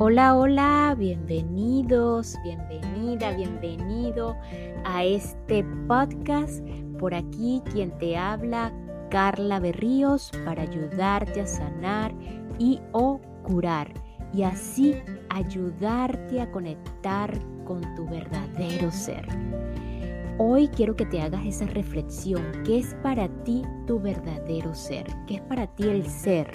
Hola, hola, bienvenidos, bienvenida, bienvenido a este podcast. Por aquí quien te habla, Carla Berríos, para ayudarte a sanar y o curar y así ayudarte a conectar con tu verdadero ser. Hoy quiero que te hagas esa reflexión. ¿Qué es para ti tu verdadero ser? ¿Qué es para ti el ser?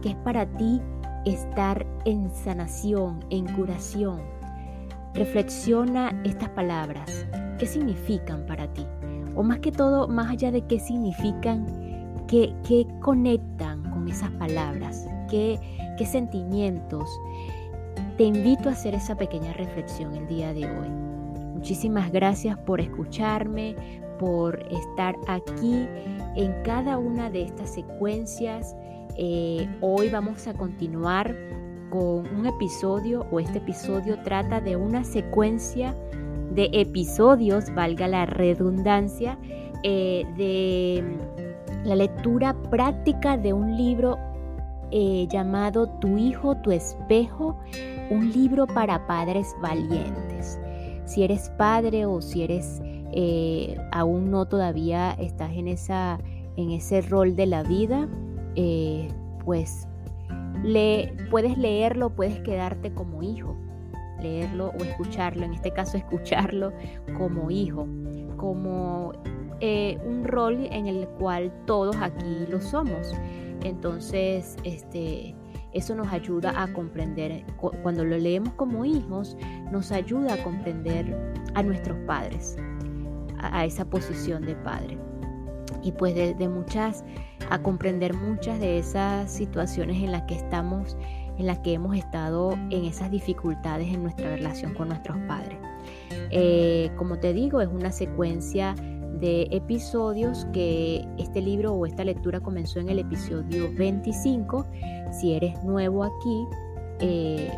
¿Qué es para ti estar en sanación, en curación? Reflexiona estas palabras. ¿Qué significan para ti? O más que todo, más allá de qué significan, qué, qué conectan con esas palabras, qué, qué sentimientos. Te invito a hacer esa pequeña reflexión el día de hoy. Muchísimas gracias por escucharme, por estar aquí en cada una de estas secuencias. Eh, hoy vamos a continuar con un episodio o este episodio trata de una secuencia de episodios, valga la redundancia, eh, de la lectura práctica de un libro eh, llamado Tu hijo, tu espejo, un libro para padres valientes. Si eres padre o si eres aún no todavía estás en, esa, en ese rol de la vida, eh, pues le, puedes leerlo, puedes quedarte como hijo, leerlo o escucharlo, en este caso escucharlo como hijo, como eh, un rol en el cual todos aquí lo somos. Entonces, este, eso nos ayuda a comprender, cuando lo leemos como hijos, nos ayuda a comprender a nuestros padres, a, esa posición de padre. Y pues de, muchas, a comprender muchas de esas situaciones en las que estamos, en las que hemos estado en esas dificultades en nuestra relación con nuestros padres. Eh, como te digo, es una secuencia de episodios que este libro o esta lectura comenzó en el episodio 25. Si eres nuevo aquí, eh,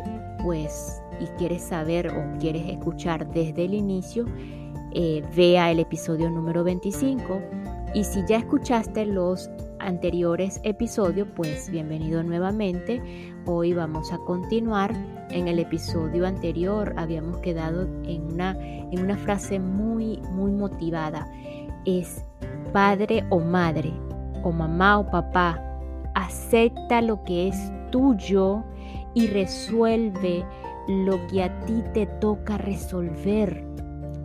pues y quieres saber o quieres escuchar desde el inicio, eh, vea el episodio número 25. Y si ya escuchaste los anteriores episodios, pues bienvenido nuevamente. Hoy vamos a continuar. En el episodio anterior habíamos quedado en una, en una frase muy, muy motivada. Es padre o madre, o mamá o papá. Acepta lo que es tuyo y resuelve lo que a ti te toca resolver.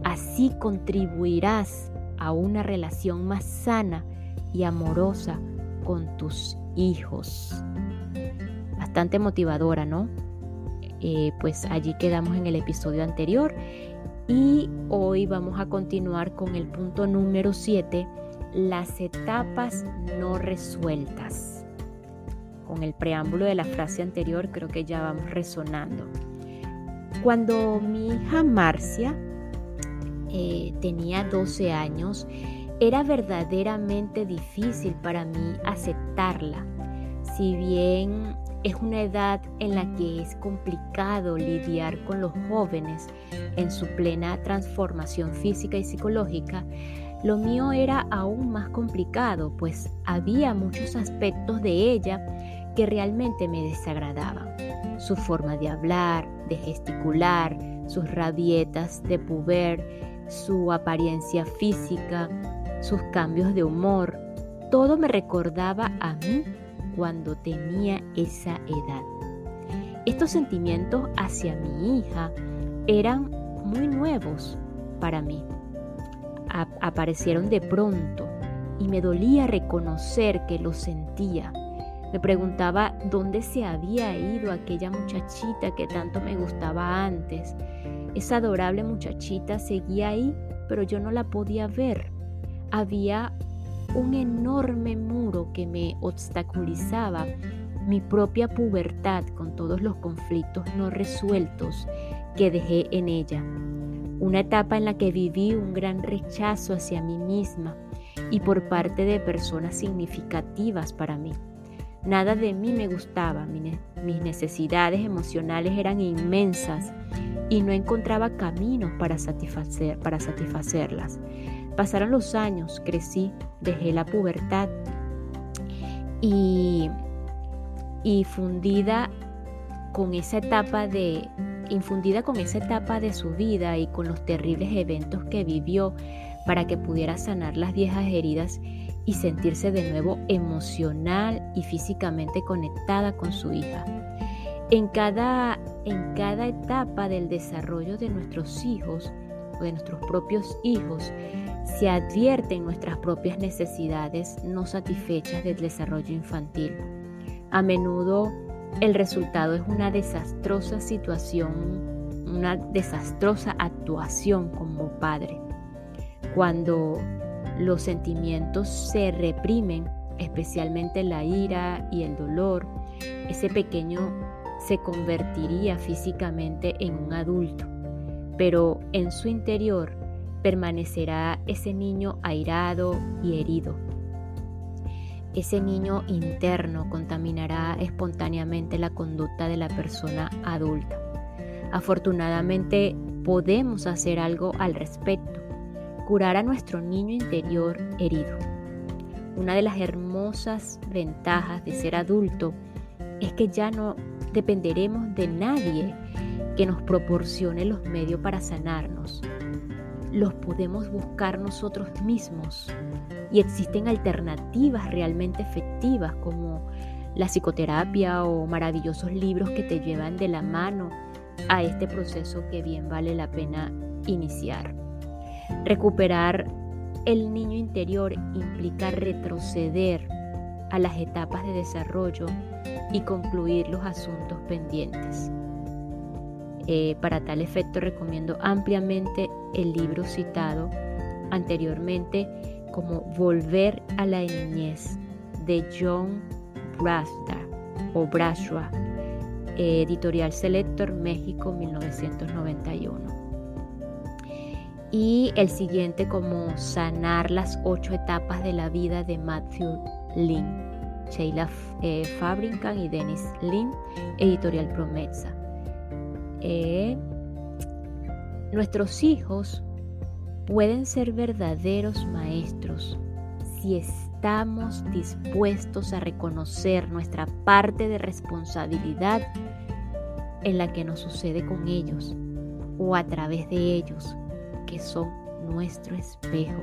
Así contribuirás a una relación más sana y amorosa con tus hijos. Bastante motivadora, ¿no? Eh, pues allí quedamos en el episodio anterior y hoy vamos a continuar con el punto número 7, las etapas no resueltas. Con el preámbulo de la frase anterior creo que ya vamos resonando. Cuando mi hija Marcia eh, tenía 12 años, era verdaderamente difícil para mí aceptarla. Si bien es una edad en la que es complicado lidiar con los jóvenes en su plena transformación física y psicológica, lo mío era aún más complicado, pues había muchos aspectos de ella que realmente me desagradaban. Su forma de hablar, de gesticular, sus rabietas de puber, su apariencia física, sus cambios de humor, todo me recordaba a mí cuando tenía esa edad. Estos sentimientos hacia mi hija eran muy nuevos para mí. aparecieron de pronto y me dolía reconocer que lo sentía. Me preguntaba dónde se había ido aquella muchachita que tanto me gustaba antes. Esa adorable muchachita seguía ahí, pero yo no la podía ver. Había un enorme muro que me obstaculizaba mi propia pubertad con todos los conflictos no resueltos que dejé en ella. Una etapa en la que viví un gran rechazo hacia mí misma y por parte de personas significativas para mí. Nada de mí me gustaba, mis necesidades emocionales eran inmensas y no encontraba caminos para, satisfacer, para satisfacerlas. Pasaron los años, crecí, dejé la pubertad y, y fundida con esa etapa de, infundida con esa etapa de su vida y con los terribles eventos que vivió para que pudiera sanar las viejas heridas y sentirse de nuevo emocional y físicamente conectada con su hija. En cada, en cada etapa del desarrollo de nuestros hijos o de nuestros propios hijos, se advierten nuestras propias necesidades no satisfechas del desarrollo infantil. A menudo el resultado es una desastrosa situación, una desastrosa actuación como padre. Cuando los sentimientos se reprimen, especialmente la ira y el dolor, ese pequeño se convertiría físicamente en un adulto, pero en su interior permanecerá ese niño airado y herido. Ese niño interno contaminará espontáneamente la conducta de la persona adulta. Afortunadamente podemos hacer algo al respecto, curar a nuestro niño interior herido. Una de las hermosas ventajas de ser adulto es que ya no dependeremos de nadie que nos proporcione los medios para sanarnos los podemos buscar nosotros mismos y existen alternativas realmente efectivas como la psicoterapia o maravillosos libros que te llevan de la mano a este proceso que bien vale la pena iniciar. Recuperar el niño interior implica retroceder a las etapas de desarrollo y concluir los asuntos pendientes. Eh, para tal efecto recomiendo ampliamente el libro citado anteriormente como Volver a la niñez de John Brasda o Brashua, editorial Selector México 1991. Y el siguiente como Sanar las ocho etapas de la vida de Matthew Lin, Sheila eh, Fabrican y Dennis Lin, editorial Promesa. Eh, nuestros hijos pueden ser verdaderos maestros si estamos dispuestos a reconocer nuestra parte de responsabilidad en la que nos sucede con ellos o a través de ellos, que son nuestro espejo.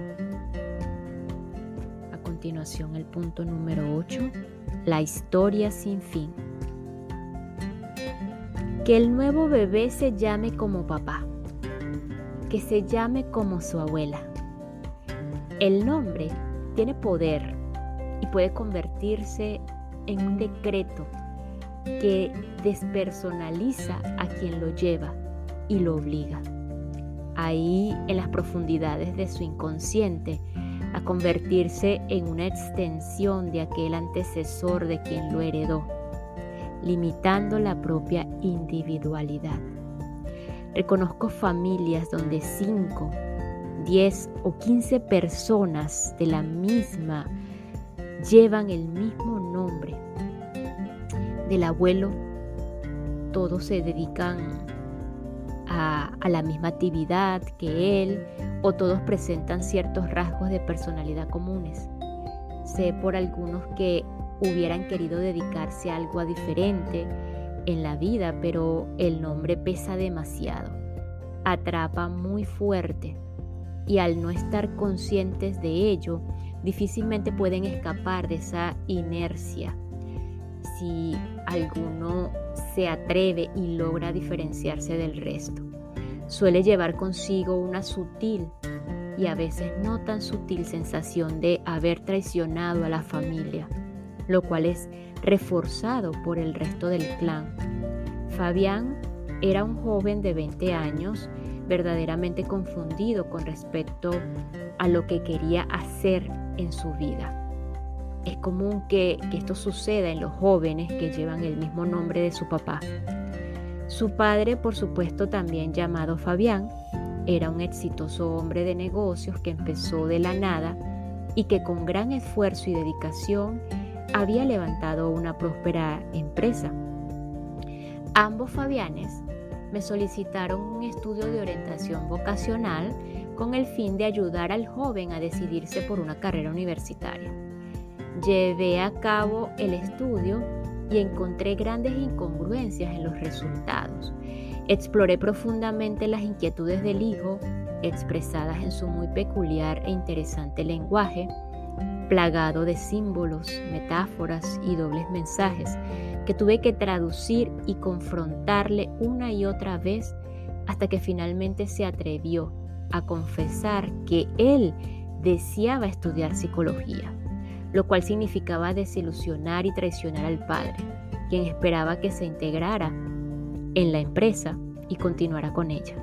Continuación, el punto número 8, la historia sin fin. Que el nuevo bebé se llame como papá, que se llame como su abuela. El nombre tiene poder y puede convertirse en un decreto que despersonaliza a quien lo lleva y lo obliga. Ahí en las profundidades de su inconsciente, convertirse en una extensión de aquel antecesor de quien lo heredó limitando la propia individualidad. Reconozco familias donde 5, 10 o 15 personas de la misma llevan el mismo nombre del abuelo. Todos se dedican a, a, la misma actividad que él o todos presentan ciertos rasgos de personalidad comunes. Sé por algunos que hubieran querido dedicarse a algo diferente en la vida, pero el nombre pesa demasiado, atrapa muy fuerte y al no estar conscientes de ello, difícilmente pueden escapar de esa inercia. Si alguno se atreve y logra diferenciarse del resto, suele llevar consigo una sutil y a veces no tan sutil sensación de haber traicionado a la familia lo cual es reforzado por el resto del clan. Fabián era un joven de 20 años verdaderamente confundido con respecto a lo que quería hacer en su vida. Es común que, que, esto suceda en los jóvenes que llevan el mismo nombre de su papá. Su padre, por supuesto, también llamado Fabián, era un exitoso hombre de negocios que empezó de la nada y que con gran esfuerzo y dedicación había levantado una próspera empresa. Ambos Fabianes me solicitaron un estudio de orientación vocacional con el fin de ayudar al joven a decidirse por una carrera universitaria. Llevé a cabo el estudio y encontré grandes incongruencias en los resultados. Exploré profundamente las inquietudes del hijo, expresadas en su muy peculiar e interesante lenguaje, plagado de símbolos, metáforas y dobles mensajes que tuve que traducir y confrontarle una y otra vez hasta que finalmente se atrevió a confesar que él deseaba estudiar psicología, lo cual significaba desilusionar y traicionar al padre, quien esperaba que se integrara en la empresa y continuara con ella.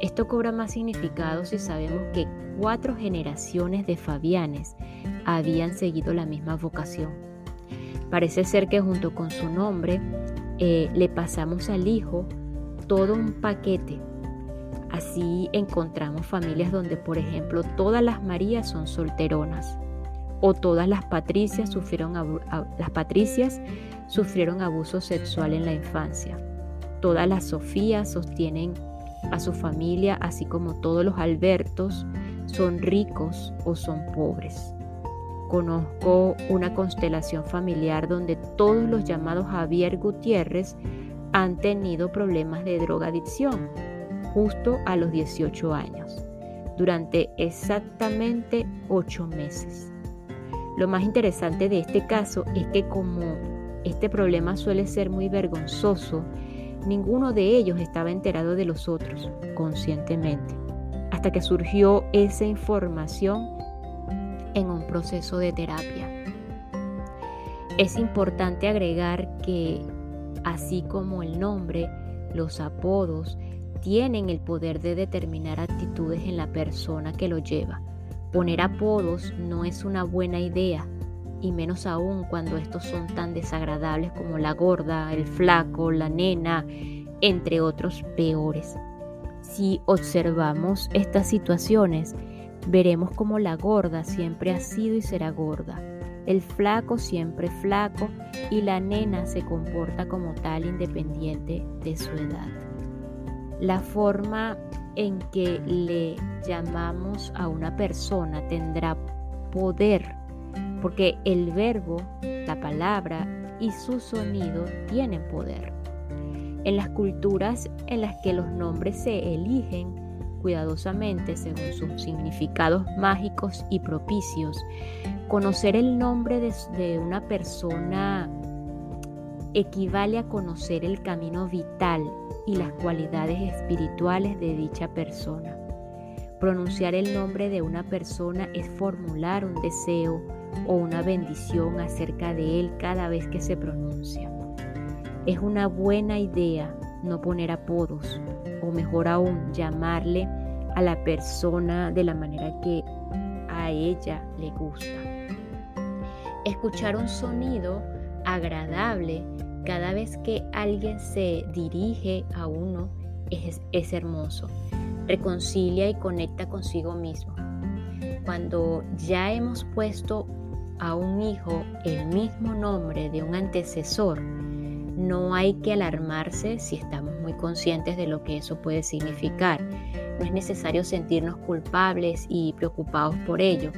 Esto cobra más significado si sabemos que cuatro generaciones de Fabianes habían seguido la misma vocación. Parece ser que junto con su nombre eh, le pasamos al hijo todo un paquete Así encontramos familias donde, por ejemplo, todas las Marías son solteronas o todas las Patricias sufrieron, las Patricias sufrieron abuso sexual en la infancia. Todas las Sofías sostienen a su familia, así como todos los Albertos son ricos o son pobres. Conozco una constelación familiar donde todos los llamados Javier Gutiérrez han tenido problemas de drogadicción justo a los 18 años, durante exactamente 8 meses. Lo más interesante de este caso es que como este problema suele ser muy vergonzoso, ninguno de ellos estaba enterado de los otros conscientemente, hasta que surgió esa información en un proceso de terapia. Es importante agregar que, así como el nombre, los apodos tienen el poder de determinar actitudes en la persona que lo lleva. Poner apodos no es una buena idea, y menos aún cuando estos son tan desagradables como la gorda, el flaco, la nena, entre otros peores. Si observamos estas situaciones, veremos como la gorda siempre ha sido y será gorda, el flaco siempre flaco y la nena se comporta como tal independiente de su edad la forma en que le llamamos a una persona tendrá poder, porque el verbo, la palabra y su sonido tienen poder. En las culturas en las que los nombres se eligen cuidadosamente según sus significados mágicos y propicios, conocer el nombre de, una persona equivale a conocer el camino vital y las cualidades espirituales de dicha persona. Pronunciar el nombre de una persona es formular un deseo o una bendición acerca de él cada vez que se pronuncia. Es una buena idea no poner apodos o mejor aún llamarle a la persona de la manera que a ella le gusta. Escuchar un sonido agradable cada vez que alguien se dirige a uno es, hermoso. Reconcilia y conecta consigo mismo. Cuando ya hemos puesto a un hijo el mismo nombre de un antecesor, no hay que alarmarse si estamos muy conscientes de lo que eso puede significar. No es necesario sentirnos culpables y preocupados por ello.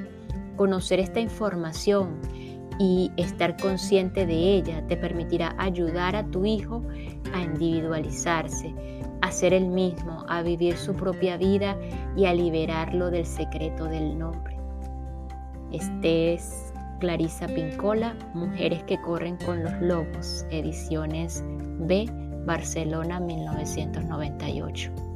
Conocer esta información y estar consciente de ella te permitirá ayudar a tu hijo a individualizarse, a ser el mismo, a vivir su propia vida y a liberarlo del secreto del nombre. Este es Clarisa Pincola, Mujeres que corren con los lobos, ediciones B, Barcelona 1998.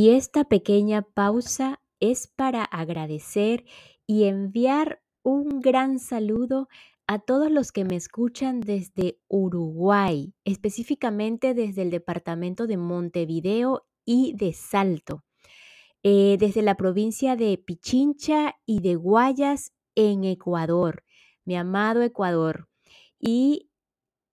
Y esta pequeña pausa es para agradecer y enviar un gran saludo a todos los que me escuchan desde Uruguay, específicamente desde el departamento de Montevideo y de Salto, eh, desde la provincia de Pichincha y de Guayas en Ecuador, mi amado Ecuador, y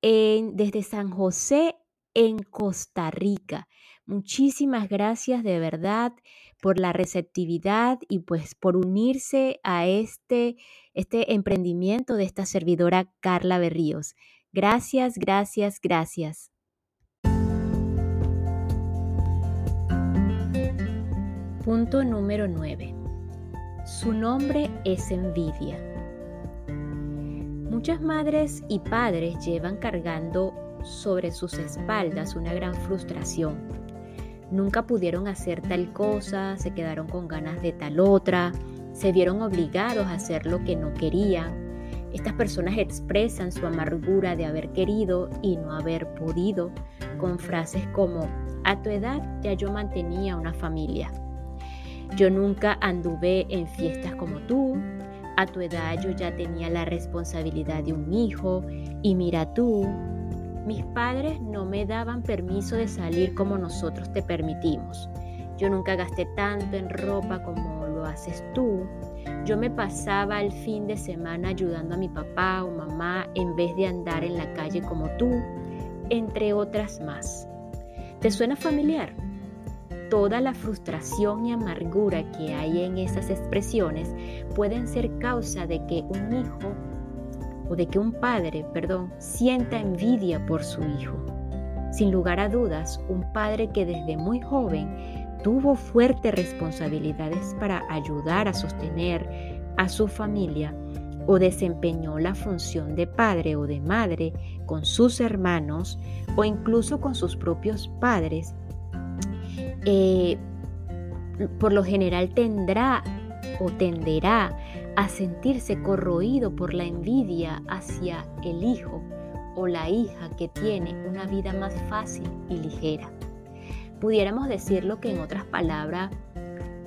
desde San José en Costa Rica. Muchísimas gracias de verdad por la receptividad y pues por unirse a este, este emprendimiento de esta servidora Carla Berríos. Gracias, gracias, gracias. Punto número 9. Su nombre es envidia. Muchas madres y padres llevan cargando sobre sus espaldas una gran frustración. Nunca pudieron hacer tal cosa, se quedaron con ganas de tal otra, se vieron obligados a hacer lo que no querían. Estas personas expresan su amargura de haber querido y no haber podido con frases como, a tu edad ya yo mantenía una familia. Yo nunca anduve en fiestas como tú. A tu edad yo ya tenía la responsabilidad de un hijo. Y mira tú, mis padres no me daban permiso de salir como nosotros te permitimos. Yo nunca gasté tanto en ropa como lo haces tú. Yo me pasaba el fin de semana ayudando a mi papá o mamá en vez de andar en la calle como tú, entre otras más. ¿Te suena familiar? Toda la frustración y amargura que hay en esas expresiones pueden ser causa de que un hijo o de que un padre, perdón, sienta envidia por su hijo. Sin lugar a dudas, un padre que desde muy joven tuvo fuertes responsabilidades para ayudar a sostener a su familia o desempeñó la función de padre o de madre con sus hermanos o incluso con sus propios padres, eh, por lo general tendrá o tenderá a sentirse corroído por la envidia hacia el hijo o la hija que tiene una vida más fácil y ligera. Pudiéramos decirlo que en otras palabras,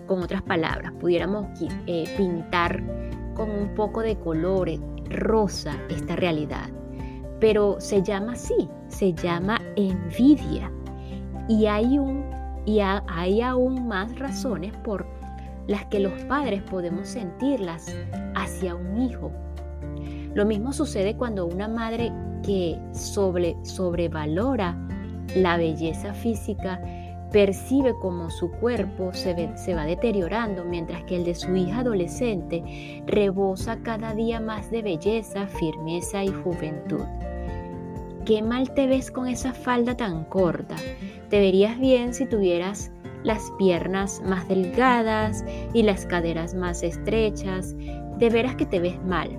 con otras palabras, pudiéramos eh, pintar con un poco de color rosa esta realidad. Pero se llama así, se llama envidia. Y hay aún más razones por las que los padres podemos sentirlas hacia un hijo. Lo mismo sucede cuando una madre que sobre, sobrevalora la belleza física percibe como su cuerpo se, se, va deteriorando mientras que el de su hija adolescente rebosa cada día más de belleza, firmeza y juventud. Qué mal te ves con esa falda tan corta. Te verías bien si tuvieras las piernas más delgadas y las caderas más estrechas, de veras que te ves mal,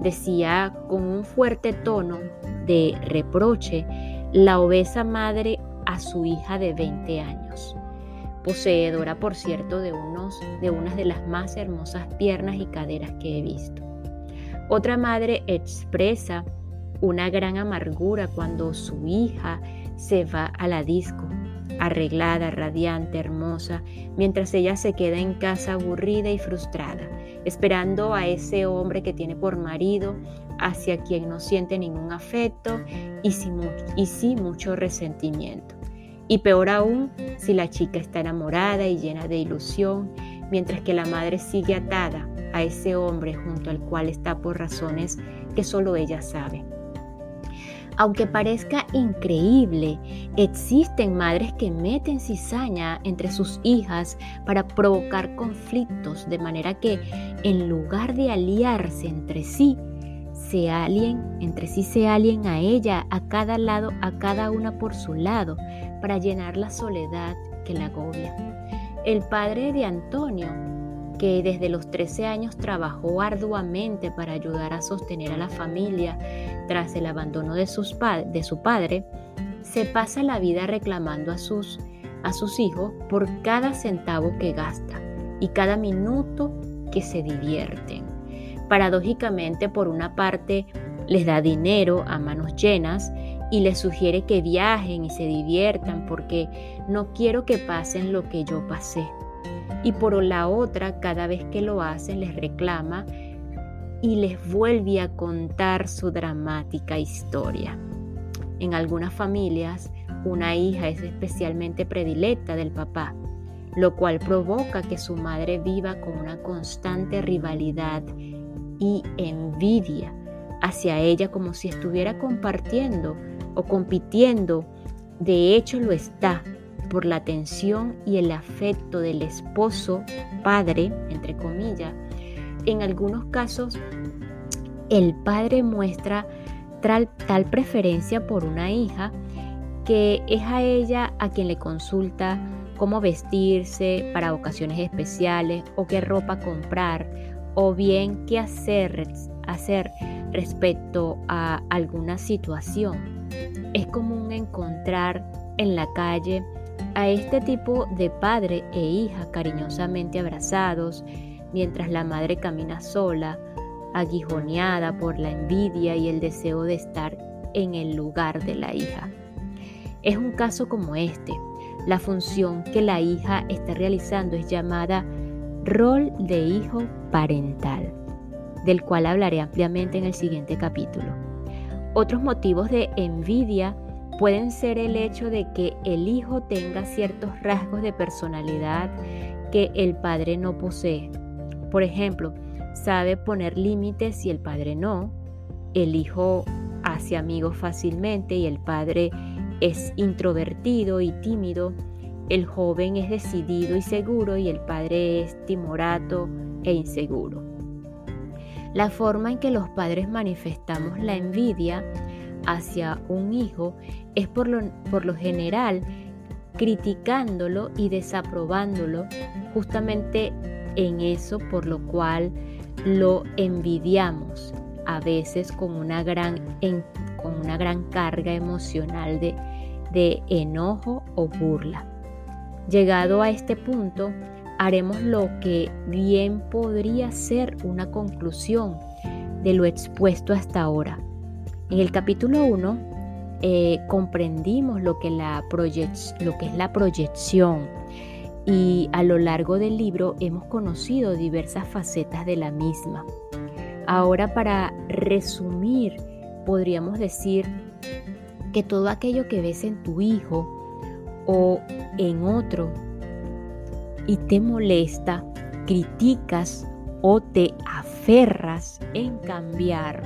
decía con un fuerte tono de reproche la obesa madre a su hija de 20 años, poseedora por cierto de, unos, de unas de las más hermosas piernas y caderas que he visto. Otra madre expresa una gran amargura cuando su hija se va a la disco arreglada, radiante, hermosa, mientras ella se queda en casa aburrida y frustrada, esperando a ese hombre que tiene por marido, hacia quien no siente ningún afecto y sí, mucho resentimiento. Y peor aún, si la chica está enamorada y llena de ilusión, mientras que la madre sigue atada a ese hombre junto al cual está por razones que solo ella sabe. Aunque parezca increíble, existen madres que meten cizaña entre sus hijas para provocar conflictos, de manera que en lugar de aliarse entre sí, se alien, entre sí se alien a ella, a cada lado, a cada una por su lado, para llenar la soledad que la agobia. El padre de Antonio que desde los 13 años trabajó arduamente para ayudar a sostener a la familia tras el abandono de, su padre, se pasa la vida reclamando a sus, a sus hijos por cada centavo que gasta y cada minuto que se divierten. Paradójicamente, por una parte, les da dinero a manos llenas y les sugiere que viajen y se diviertan porque no quiero que pasen lo que yo pasé y por la otra, cada vez que lo hacen, les reclama y les vuelve a contar su dramática historia. En algunas familias, una hija es especialmente predilecta del papá, lo cual provoca que su madre viva con una constante rivalidad y envidia hacia ella como si estuviera compartiendo o compitiendo. De hecho lo está, por la atención y el afecto del esposo, padre, entre comillas, en algunos casos el padre muestra tal, preferencia por una hija que es a ella a quien le consulta cómo vestirse para ocasiones especiales o qué ropa comprar o bien qué hacer, hacer respecto a alguna situación. Es común encontrar en la calle a este tipo de padre e hija cariñosamente abrazados mientras la madre camina sola, aguijoneada por la envidia y el deseo de estar en el lugar de la hija. Es un caso como este. La función que la hija está realizando es llamada rol de hijo parental, del cual hablaré ampliamente en el siguiente capítulo. Otros motivos de envidia pueden ser el hecho de que el hijo tenga ciertos rasgos de personalidad que el padre no posee. Por ejemplo, sabe poner límites y el padre no. El hijo hace amigos fácilmente y el padre es introvertido y tímido. El joven es decidido y seguro y el padre es timorato e inseguro. La forma en que los padres manifestamos la envidia hacia un hijo es por lo, por lo general criticándolo y desaprobándolo justamente en eso por lo cual lo envidiamos, a veces con una gran, con una gran carga emocional de, de enojo o burla. Llegado a este punto, haremos lo que bien podría ser una conclusión de lo expuesto hasta ahora. En el capítulo 1 eh, comprendimos lo que, la lo que es la proyección y a lo largo del libro hemos conocido diversas facetas de la misma. Ahora para resumir, podríamos decir que todo aquello que ves en tu hijo o en otro y te molesta, criticas o te aferras en cambiar,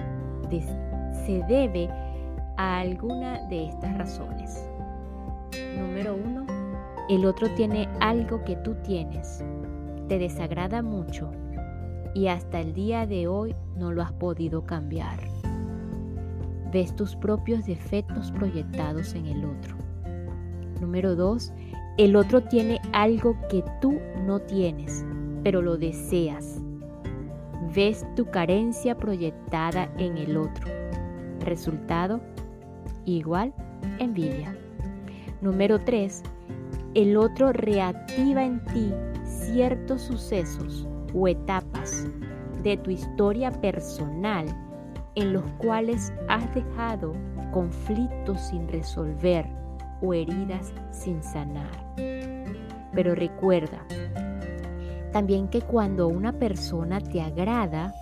se debe a alguna de estas razones. Número uno, el otro tiene algo que tú tienes, te desagrada mucho y hasta el día de hoy no lo has podido cambiar. Ves tus propios defectos proyectados en el otro. Número dos, el otro tiene algo que tú no tienes, pero lo deseas. Ves tu carencia proyectada en el otro. Resultado, igual, envidia. Número 3 el otro reactiva en ti ciertos sucesos o etapas de tu historia personal en los cuales has dejado conflictos sin resolver o heridas sin sanar. Pero recuerda también que cuando una persona te agrada,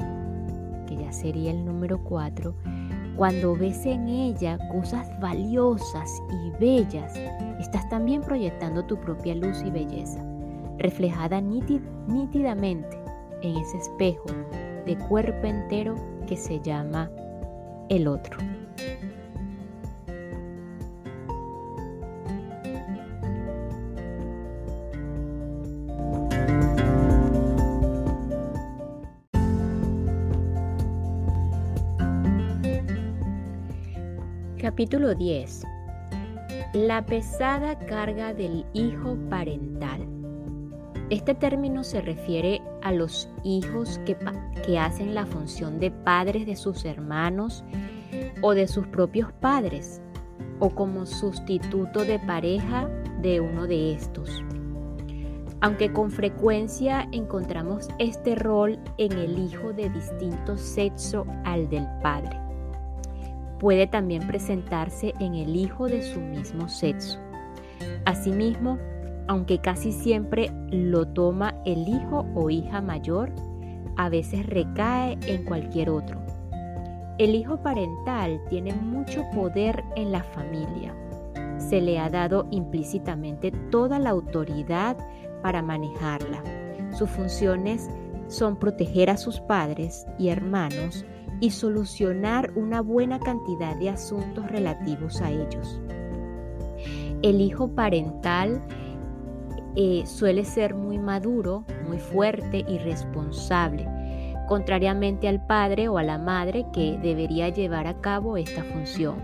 que ya sería el número 4, cuando ves en ella cosas valiosas y bellas, estás también proyectando tu propia luz y belleza, reflejada nítidamente en ese espejo de cuerpo entero que se llama el otro. Capítulo 10. La pesada carga del hijo parental. Este término se refiere a los hijos que, que, hacen la función de padres de sus hermanos o de sus propios padres, o como sustituto de pareja de uno de estos. Aunque con frecuencia encontramos este rol en el hijo de distinto sexo al del padre puede también presentarse en el hijo de su mismo sexo. Asimismo, aunque casi siempre lo toma el hijo o hija mayor, a veces recae en cualquier otro. El hijo parental tiene mucho poder en la familia. Se le ha dado implícitamente toda la autoridad para manejarla. Sus funciones son proteger a sus padres y hermanos y solucionar una buena cantidad de asuntos relativos a ellos. El hijo parental eh, suele ser muy maduro, muy fuerte y responsable, contrariamente al padre o a la madre que debería llevar a cabo esta función,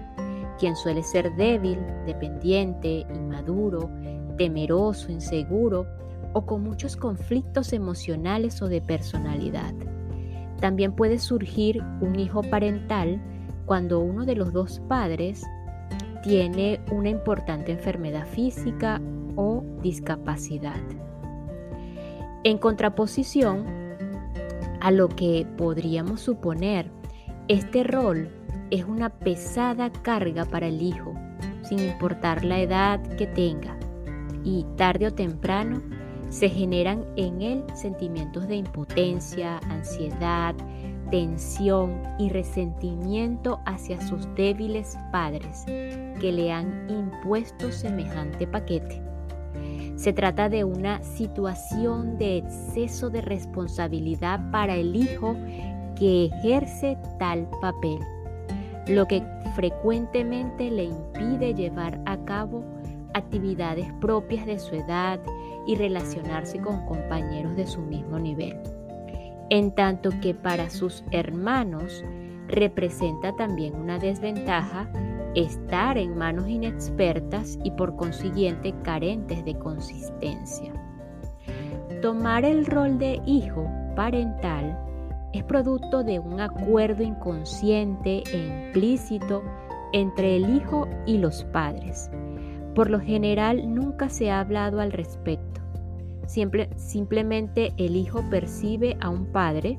quien suele ser débil, dependiente, inmaduro, temeroso, inseguro o con muchos conflictos emocionales o de personalidad. También puede surgir un hijo parental cuando uno de los dos padres tiene una importante enfermedad física o discapacidad. En contraposición a lo que podríamos suponer, este rol es una pesada carga para el hijo, sin importar la edad que tenga, y tarde o temprano se generan en él sentimientos de impotencia, ansiedad, tensión y resentimiento hacia sus débiles padres que le han impuesto semejante paquete. Se trata de una situación de exceso de responsabilidad para el hijo que ejerce tal papel, lo que frecuentemente le impide llevar a cabo actividades propias de su edad y relacionarse con compañeros de su mismo nivel. En tanto que para sus hermanos representa también una desventaja estar en manos inexpertas y por consiguiente carentes de consistencia. Tomar el rol de hijo parental es producto de un acuerdo inconsciente e implícito entre el hijo y los padres. Por lo general nunca se ha hablado al respecto. simplemente el hijo percibe a un padre,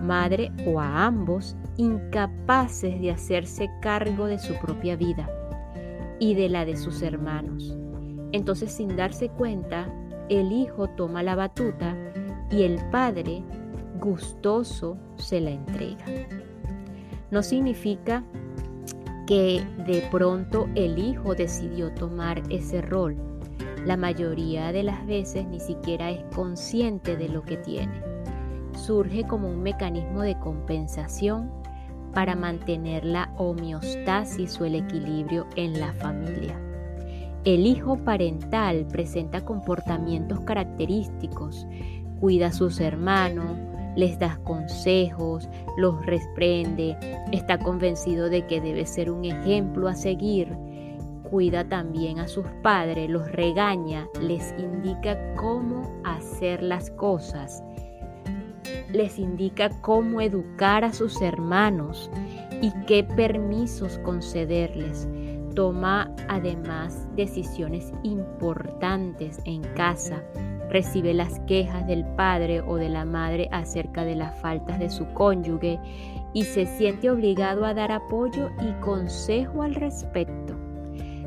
madre o a ambos incapaces de hacerse cargo de su propia vida y de la de sus hermanos. Entonces sin darse cuenta, el hijo toma la batuta y el padre, gustoso, se la entrega. No significa que de pronto el hijo decidió tomar ese rol. La mayoría de las veces ni siquiera es consciente de lo que tiene. Surge como un mecanismo de compensación para mantener la homeostasis o el equilibrio en la familia. El hijo parental presenta comportamientos característicos, cuida a sus hermanos, les da consejos, los reprende, está convencido de que debe ser un ejemplo a seguir, cuida también a sus padres, los regaña, les indica cómo hacer las cosas les indica cómo educar a sus hermanos y qué permisos concederles. Toma además decisiones importantes en casa. Recibe las quejas del padre o de la madre acerca de las faltas de su cónyuge y se siente obligado a dar apoyo y consejo al respecto.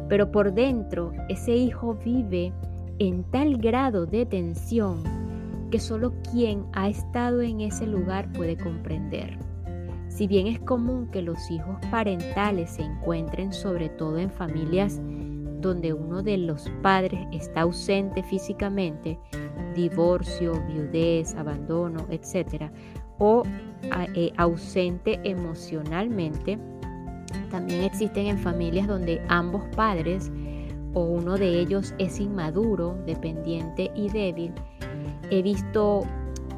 Pero por dentro ese hijo vive en tal grado de tensión que solo quien ha estado en ese lugar puede comprender. Si bien es común que los hijos parentales se encuentren sobre todo en familias donde uno de los padres está ausente físicamente, divorcio, viudez, abandono, etc., o eh, ausente emocionalmente, también existen en familias donde ambos padres o uno de ellos es inmaduro, dependiente y débil He visto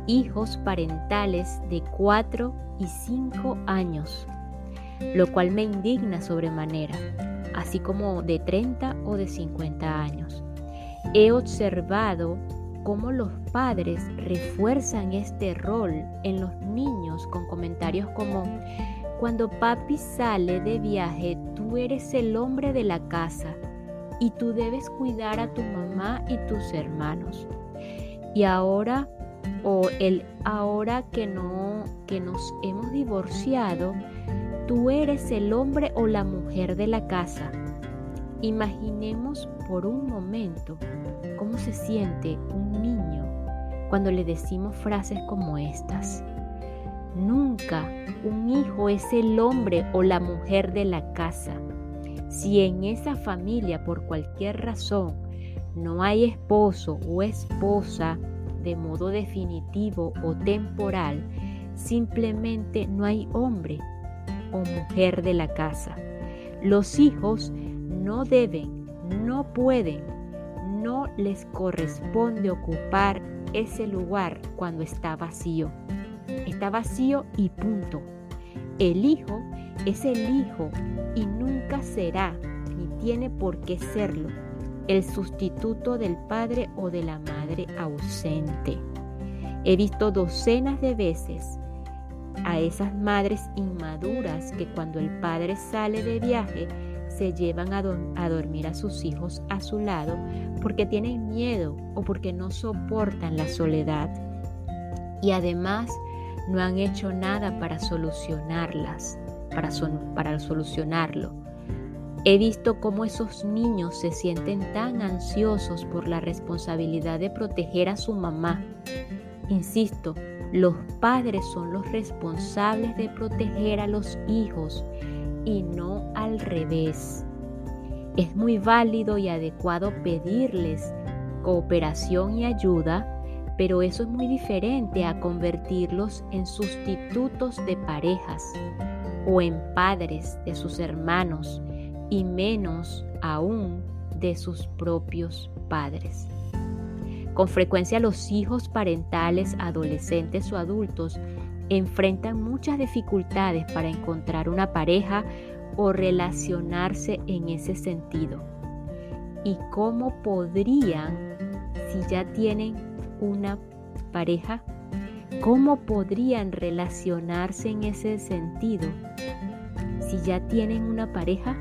hijos parentales de 4 y 5 años, lo cual me indigna sobremanera, así como de 30 o de 50 años. He observado cómo los padres refuerzan este rol en los niños con comentarios como, cuando papi sale de viaje, tú eres el hombre de la casa y tú debes cuidar a tu mamá y tus hermanos y ahora o el ahora que no que nos hemos divorciado, tú eres el hombre o la mujer de la casa. Imaginemos por un momento cómo se siente un niño cuando le decimos frases como estas. Nunca un hijo es el hombre o la mujer de la casa. Si en esa familia por cualquier razón no hay esposo o esposa de modo definitivo o temporal, simplemente no hay hombre o mujer de la casa. Los hijos no deben, no pueden, no les corresponde ocupar ese lugar cuando está vacío. Está vacío y punto. El hijo es el hijo y nunca será ni tiene por qué serlo el sustituto del padre o de la madre ausente. He visto docenas de veces a esas madres inmaduras que cuando el padre sale de viaje se llevan a, dormir a sus hijos a su lado porque tienen miedo o porque no soportan la soledad. Y además no han hecho nada para solucionarlas, para, para solucionarlo. He visto cómo esos niños se sienten tan ansiosos por la responsabilidad de proteger a su mamá. Insisto, los padres son los responsables de proteger a los hijos y no al revés. Es muy válido y adecuado pedirles cooperación y ayuda, pero eso es muy diferente a convertirlos en sustitutos de parejas o en padres de sus hermanos y menos aún de sus propios padres. Con frecuencia los hijos parentales, adolescentes o adultos enfrentan muchas dificultades para encontrar una pareja o relacionarse en ese sentido. ¿Y cómo podrían, si ya tienen una pareja, cómo podrían relacionarse en ese sentido si ya tienen una pareja?